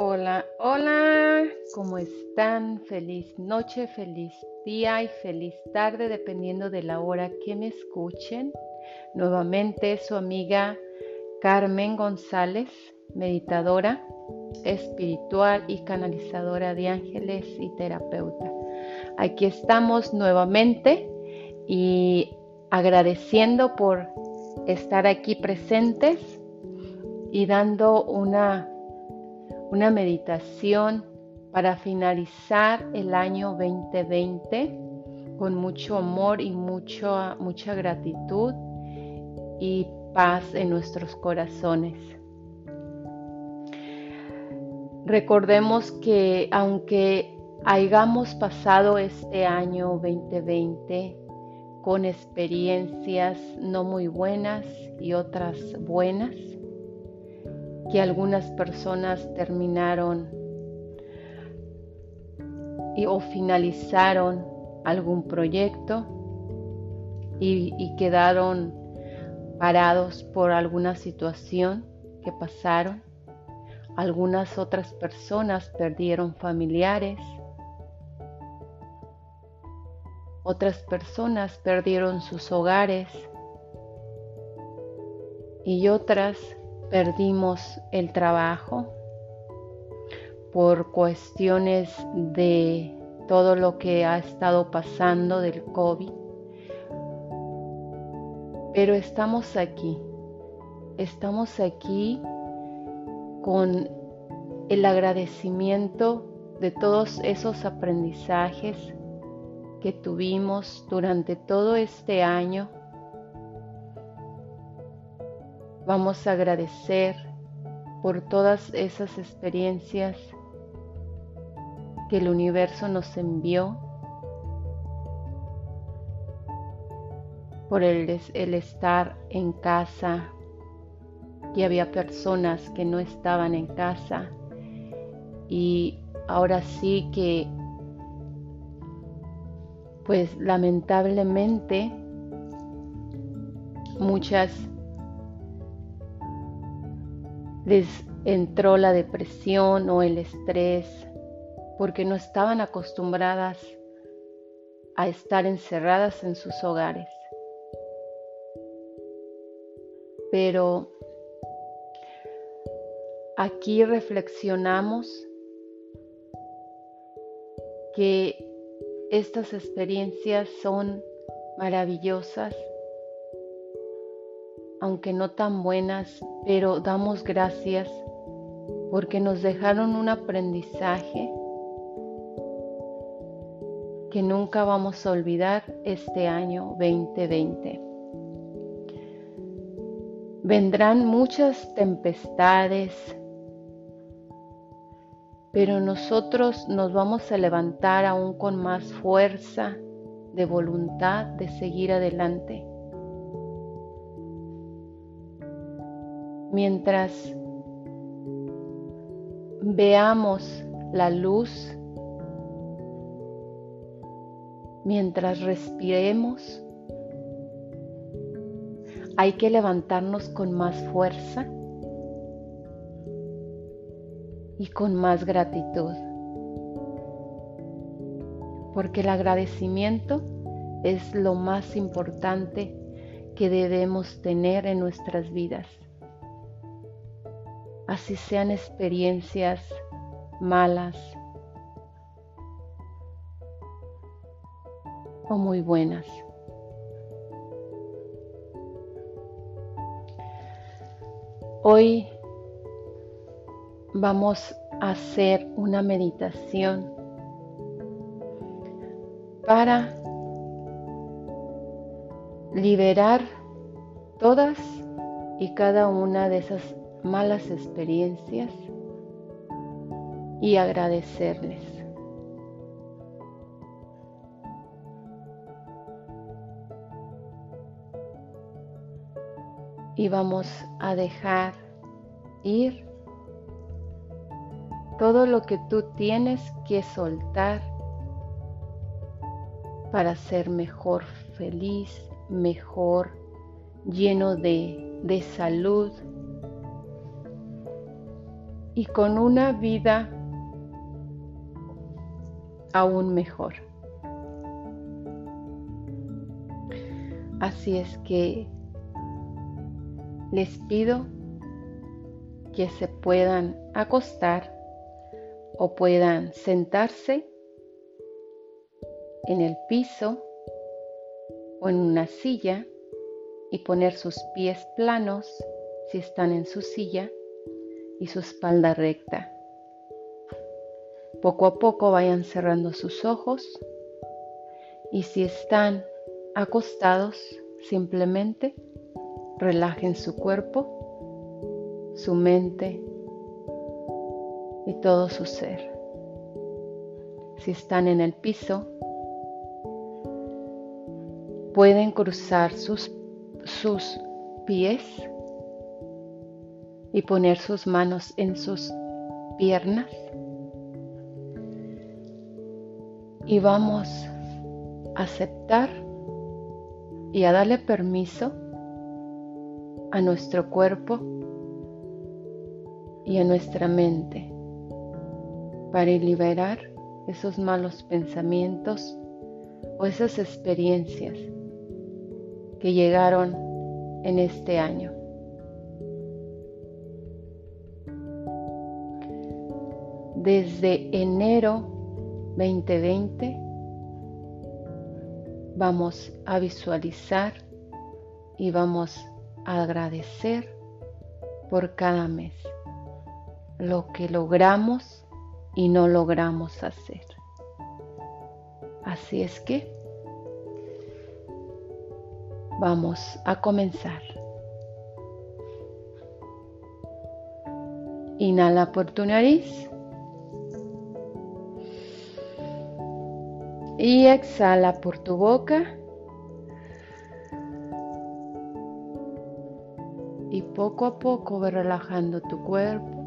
Hola, hola, ¿cómo están? Feliz noche, feliz día y feliz tarde, dependiendo de la hora que me escuchen. Nuevamente su amiga Carmen González, meditadora espiritual y canalizadora de ángeles y terapeuta. Aquí estamos nuevamente y agradeciendo por estar aquí presentes y dando una una meditación para finalizar el año 2020 con mucho amor y mucho, mucha gratitud y paz en nuestros corazones. Recordemos que aunque hayamos pasado este año 2020 con experiencias no muy buenas y otras buenas, que algunas personas terminaron o finalizaron algún proyecto y, y quedaron parados por alguna situación que pasaron. Algunas otras personas perdieron familiares. Otras personas perdieron sus hogares y otras perdimos el trabajo por cuestiones de todo lo que ha estado pasando del COVID. Pero estamos aquí, estamos aquí con el agradecimiento de todos esos aprendizajes que tuvimos durante todo este año Vamos a agradecer por todas esas experiencias que el universo nos envió, por el, el estar en casa, y había personas que no estaban en casa. Y ahora sí que pues lamentablemente muchas les entró la depresión o el estrés porque no estaban acostumbradas a estar encerradas en sus hogares. Pero aquí reflexionamos que estas experiencias son maravillosas aunque no tan buenas, pero damos gracias porque nos dejaron un aprendizaje que nunca vamos a olvidar este año 2020. Vendrán muchas tempestades, pero nosotros nos vamos a levantar aún con más fuerza de voluntad de seguir adelante. Mientras veamos la luz, mientras respiremos, hay que levantarnos con más fuerza y con más gratitud. Porque el agradecimiento es lo más importante que debemos tener en nuestras vidas así sean experiencias malas o muy buenas. Hoy vamos a hacer una meditación para liberar todas y cada una de esas malas experiencias y agradecerles. Y vamos a dejar ir todo lo que tú tienes que soltar para ser mejor feliz, mejor, lleno de, de salud, y con una vida aún mejor. Así es que les pido que se puedan acostar o puedan sentarse en el piso o en una silla y poner sus pies planos si están en su silla y su espalda recta. Poco a poco vayan cerrando sus ojos y si están acostados simplemente relajen su cuerpo, su mente y todo su ser. Si están en el piso, pueden cruzar sus, sus pies y poner sus manos en sus piernas. Y vamos a aceptar y a darle permiso a nuestro cuerpo y a nuestra mente para liberar esos malos pensamientos o esas experiencias que llegaron en este año. Desde enero 2020 vamos a visualizar y vamos a agradecer por cada mes lo que logramos y no logramos hacer. Así es que vamos a comenzar. Inhala por tu nariz. Y exhala por tu boca. Y poco a poco ve relajando tu cuerpo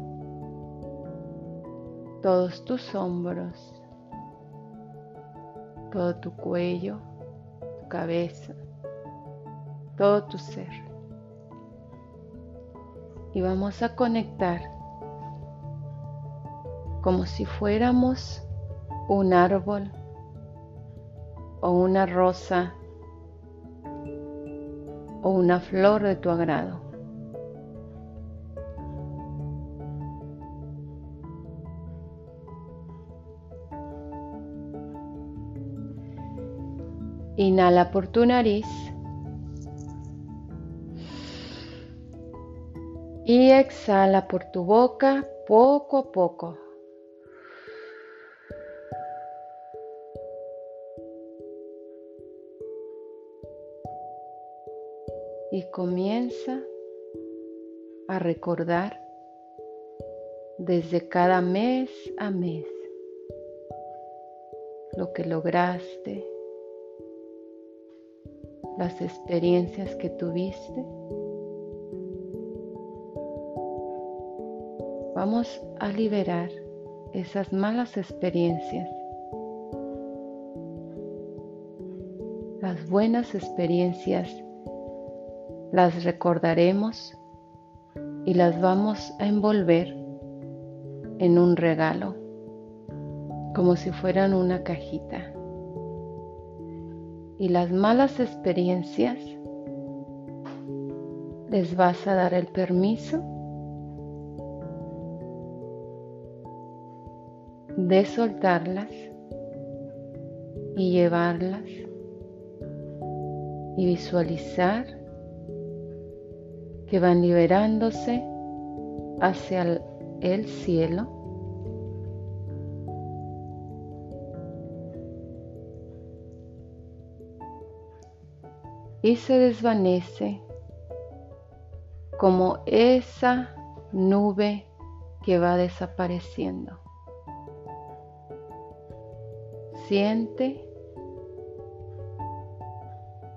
todos tus hombros, todo tu cuello, tu cabeza, todo tu ser. Y vamos a conectar como si fuéramos un árbol o una rosa o una flor de tu agrado. Inhala por tu nariz. Y exhala por tu boca poco a poco. Y comienza a recordar desde cada mes a mes lo que lograste, las experiencias que tuviste. Vamos a liberar esas malas experiencias. Las buenas experiencias las recordaremos y las vamos a envolver en un regalo, como si fueran una cajita. Y las malas experiencias, les vas a dar el permiso de soltarlas y llevarlas y visualizar que van liberándose hacia el cielo y se desvanece como esa nube que va desapareciendo. Siente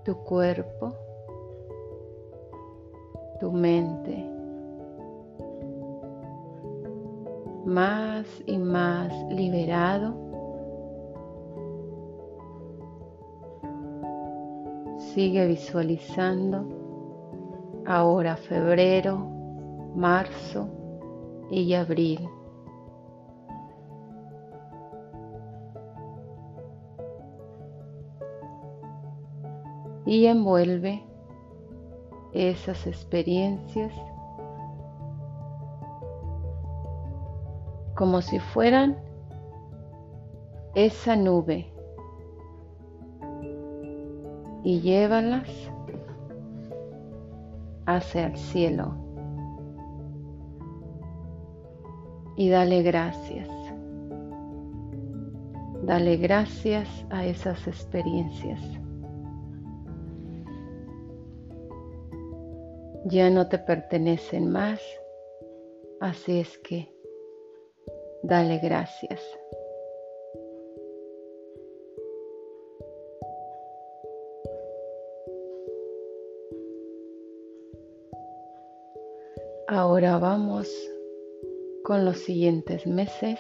tu cuerpo, tu mente, más y más liberado Sigue visualizando ahora febrero, marzo, y abril. Y envuelve esas experiencias como si fueran esa nube y llévalas hacia el cielo y dale gracias. Dale gracias a esas experiencias. Ya no te pertenecen más, así es que dale gracias. Ahora vamos con los siguientes meses.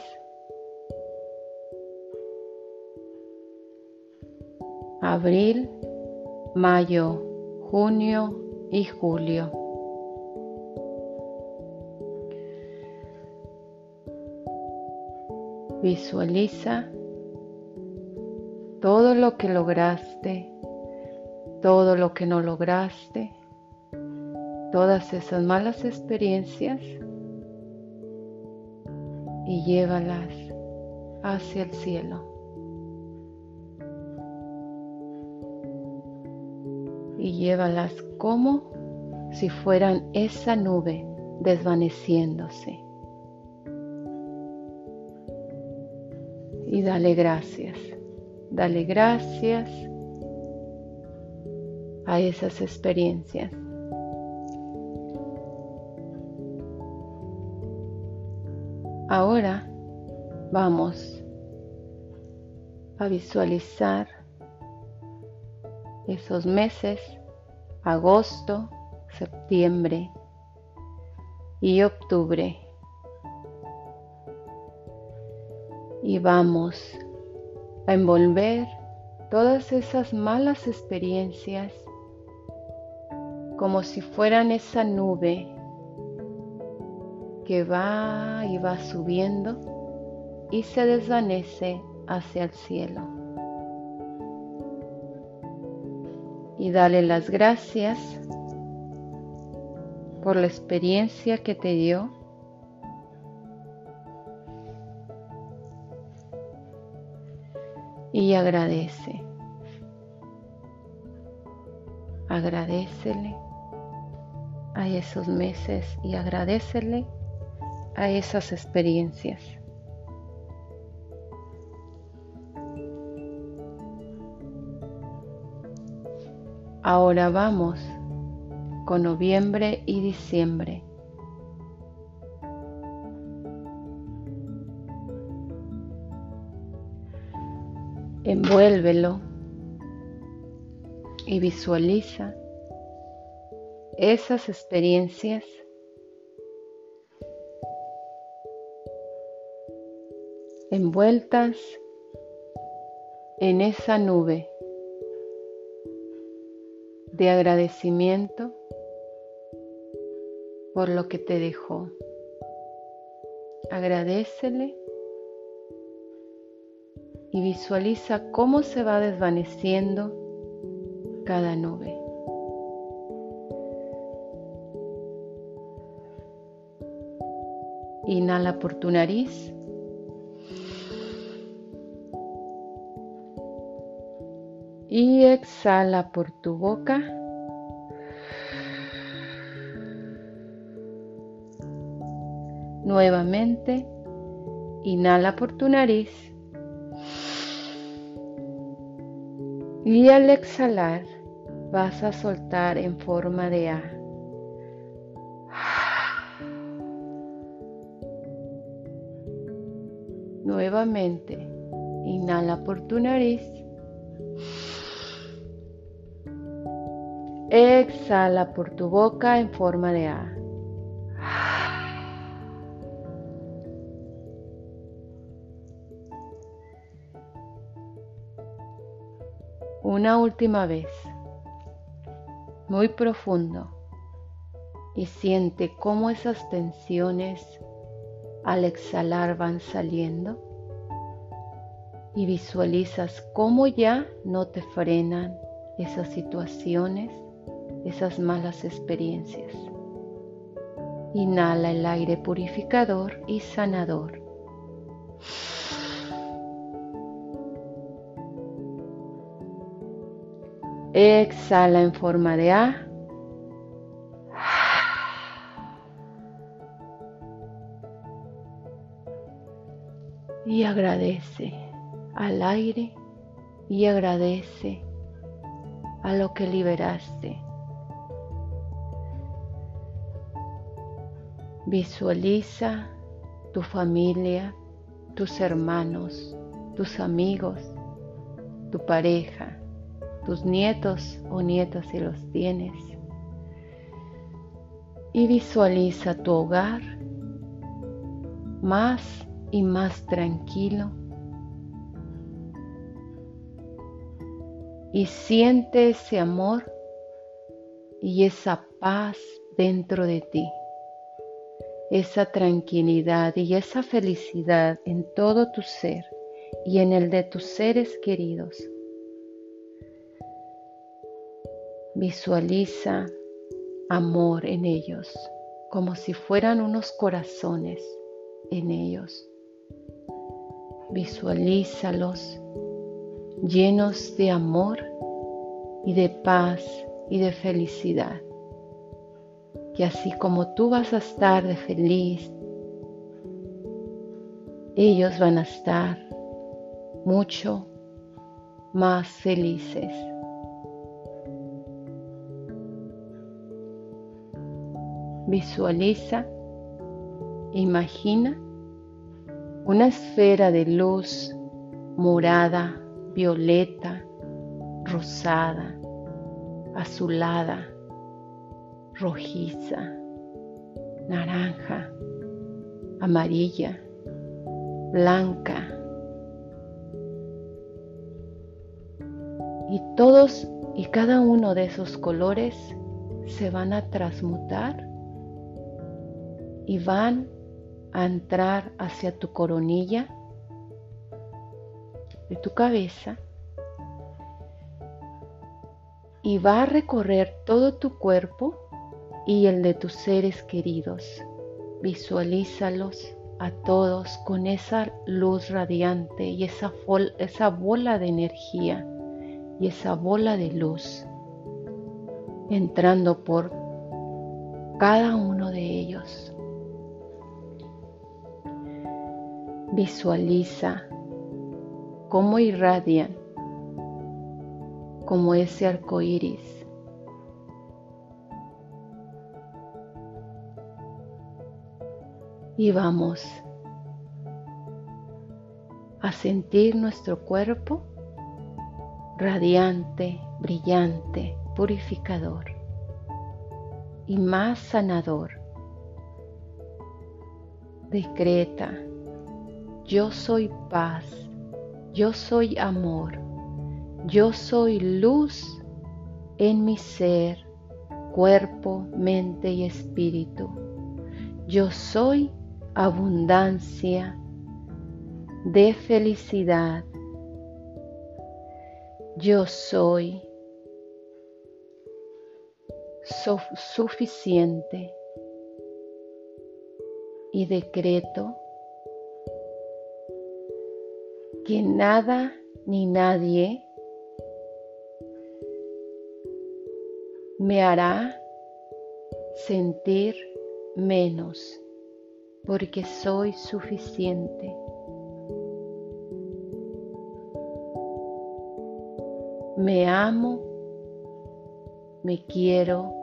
Abril, mayo, junio y julio. Visualiza todo lo que lograste, todo lo que no lograste todas esas malas experiencias y llévalas hacia el cielo. Y llévalas como si fueran esa nube desvaneciéndose. Y dale gracias, dale gracias a esas experiencias. Ahora vamos a visualizar esos meses, agosto, septiembre y octubre. Y vamos a envolver todas esas malas experiencias como si fueran esa nube que va y va subiendo y se desvanece hacia el cielo. Y dale las gracias por la experiencia que te dio. Y agradece. Agradecele a esos meses y agradecele a esas experiencias. Ahora vamos con noviembre y diciembre. Envuélvelo y visualiza esas experiencias envueltas en esa nube de agradecimiento por lo que te dejó. Agradecele y visualiza cómo se va desvaneciendo cada nube. Inhala por tu nariz. Y exhala por tu boca. Nuevamente, inhala por tu nariz y al exhalar vas a soltar en forma de A. Nuevamente, inhala por tu nariz Exhala por tu boca en forma de A. Una última vez, muy profundo, y siente cómo esas tensiones al exhalar van saliendo. Y visualizas cómo ya no te frenan esas situaciones, esas malas experiencias. Inhala el aire purificador y sanador. Exhala en forma de A. Y agradece al aire y agradece a lo que liberaste. Visualiza tu familia, tus hermanos, tus amigos, tu pareja, tus nietos o nietas si los tienes. Y visualiza tu hogar más y más tranquilo y siente ese amor y esa paz dentro de ti, esa tranquilidad y esa felicidad en todo tu ser y en el de tus seres queridos. Visualiza amor en ellos, como si fueran unos corazones en ellos. Visualízalos llenos de amor y de paz y de felicidad. Que así como tú vas a estar de feliz, ellos van a estar mucho más felices. Visualiza, imagina una esfera de luz morada violeta, rosada, azulada, rojiza, naranja, amarilla, blanca. Y todos y cada uno de esos colores se van a transmutar y van a entrar hacia tu coronilla de tu cabeza y va a recorrer todo tu cuerpo y el de tus seres queridos. Visualízalos a todos con esa luz radiante y esa, esa bola de energía y esa bola de luz entrando por cada uno de ellos. Visualiza cómo irradian como ese arco iris. Y vamos a sentir nuestro cuerpo radiante, brillante, purificador y más sanador. Decreta, yo soy paz yo soy amor, yo soy luz en mi ser, cuerpo, mente y espíritu. Yo soy abundancia de felicidad. Yo soy suficiente y decreto que nada ni nadie me hará sentir menos porque soy suficiente. Me amo, me quiero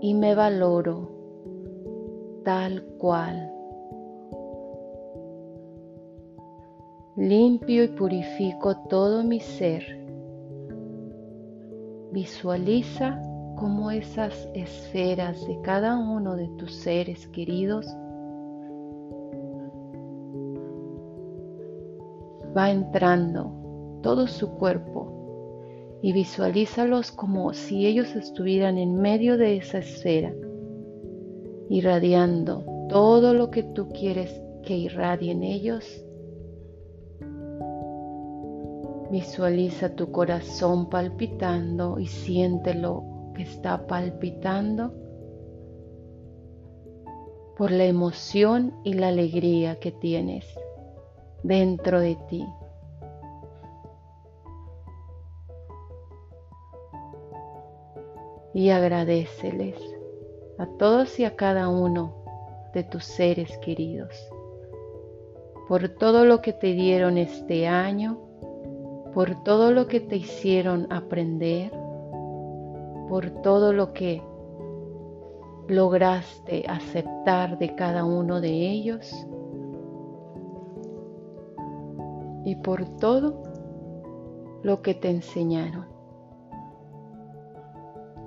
y me valoro tal cual. Limpio y purifico todo mi ser. Visualiza cómo esas esferas de cada uno de tus seres queridos va entrando todo su cuerpo y visualízalos como si ellos estuvieran en medio de esa esfera, irradiando todo lo que tú quieres que irradien ellos. Visualiza tu corazón palpitando y siéntelo que está palpitando por la emoción y la alegría que tienes dentro de ti. Y agradeceles a todos y a cada uno de tus seres queridos por todo lo que te dieron este año, por todo lo que te hicieron aprender, por todo lo que lograste aceptar de cada uno de ellos y por todo lo que te enseñaron.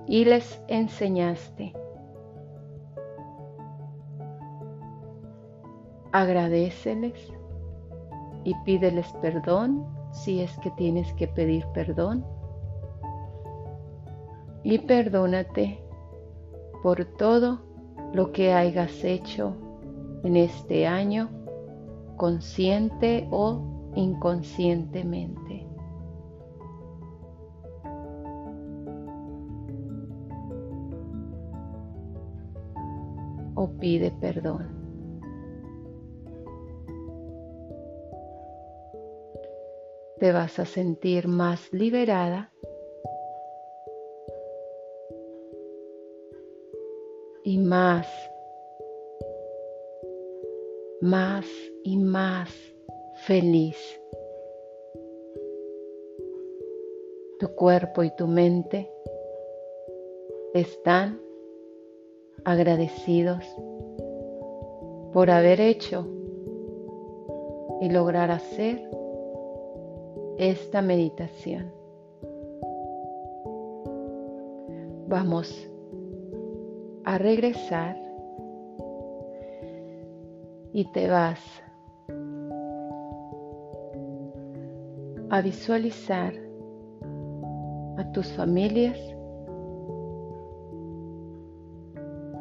Y les enseñaste. Agradeceles y pídeles perdón si es que tienes que pedir perdón. Y perdónate por todo lo que hayas hecho en este año, consciente o inconscientemente. O pide perdón. Te vas a sentir más liberada más, más y más feliz. Tu cuerpo y tu mente están agradecidos por haber hecho y lograr hacer esta meditación. Vamos a regresar y te vas a visualizar a tus familias,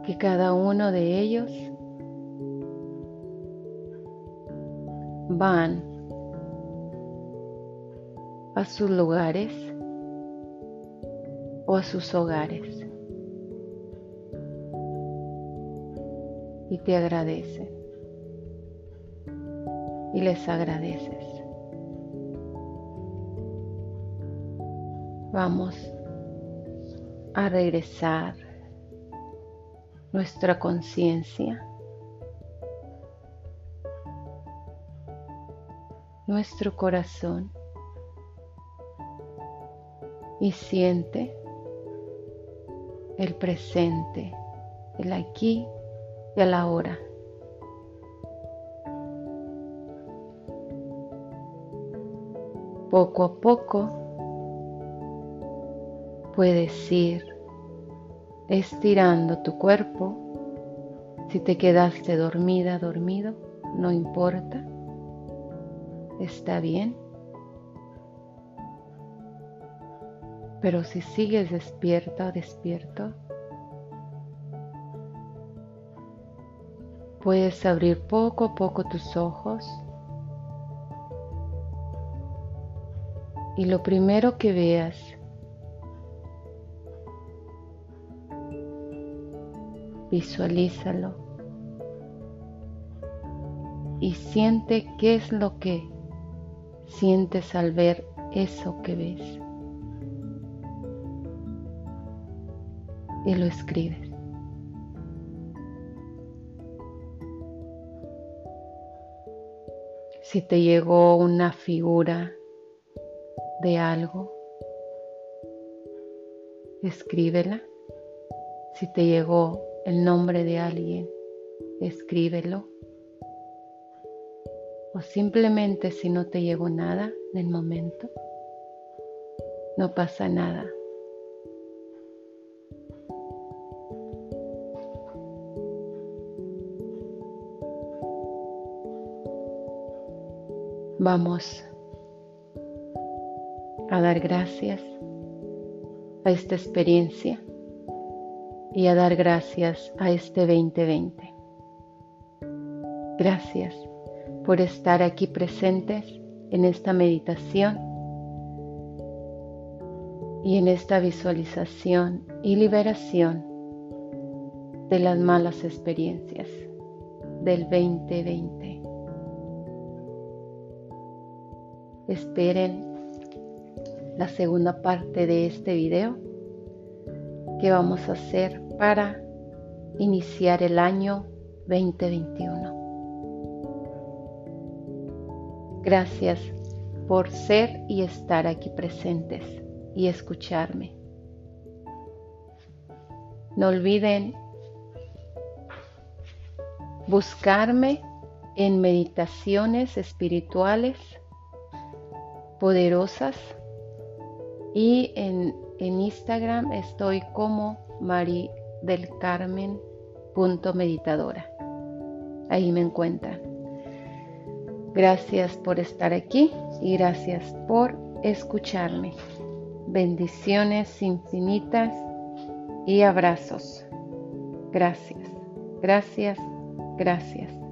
que cada uno de ellos van a sus lugares o a sus hogares y te agradecen y les agradeces. Vamos a regresar nuestra conciencia, nuestro corazón y siente el presente, el aquí y a la hora. Poco a poco puedes ir estirando tu cuerpo. Si te quedaste dormida, dormido, no importa. Está bien. Pero si sigues despierta despierto, puedes abrir poco a poco tus ojos y lo primero que veas visualízalo y siente qué es lo que sientes al ver eso que ves. Y lo escribes. Si te llegó una figura de algo, escríbela. Si te llegó el nombre de alguien, escríbelo. O simplemente si no te llegó nada en el momento, no pasa nada. Vamos a dar gracias a esta experiencia y a dar gracias a este 2020. Gracias por estar aquí presentes en esta meditación y en esta visualización y liberación de las malas experiencias del 2020. Esperen la segunda parte de este video que vamos a hacer para iniciar el año 2021. Gracias por ser y estar aquí presentes y escucharme. No olviden buscarme en meditaciones espirituales poderosas y en, Instagram estoy como Mari del Carmen meditadora. Ahí me encuentran. Gracias por estar aquí y gracias por escucharme. Bendiciones infinitas y abrazos. Gracias, gracias, gracias.